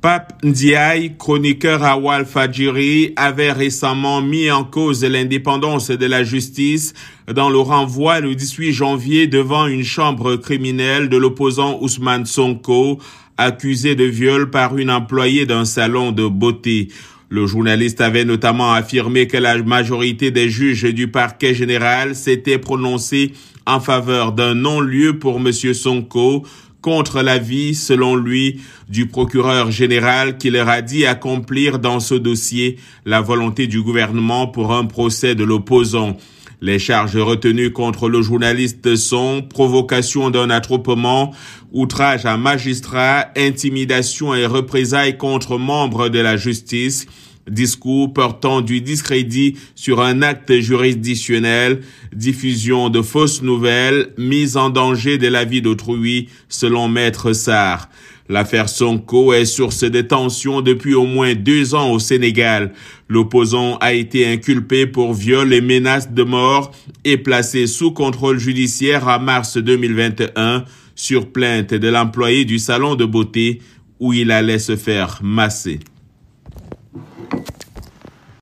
Pape Ndiaye, chroniqueur à Walfadjiri, avait récemment mis en cause l'indépendance de la justice dans le renvoi le 18 janvier devant une chambre criminelle de l'opposant Ousmane Sonko, accusé de viol par une employée d'un salon de beauté. Le journaliste avait notamment affirmé que la majorité des juges du parquet général s'était prononcée en faveur d'un non-lieu pour M. Sonko, contre l'avis, selon lui, du procureur général qui leur a dit accomplir dans ce dossier la volonté du gouvernement pour un procès de l'opposant. Les charges retenues contre le journaliste sont provocation d'un attroupement, outrage à magistrat, intimidation et représailles contre membres de la justice, discours portant du discrédit sur un acte juridictionnel, diffusion de fausses nouvelles, mise en danger de la vie d'autrui, selon Maître Sarr. L'affaire Sonko est source de tensions depuis au moins deux ans au Sénégal. L'opposant a été inculpé pour viol et menaces de mort et placé sous contrôle judiciaire en mars 2021 sur plainte de l'employé du salon de beauté où il allait se faire masser.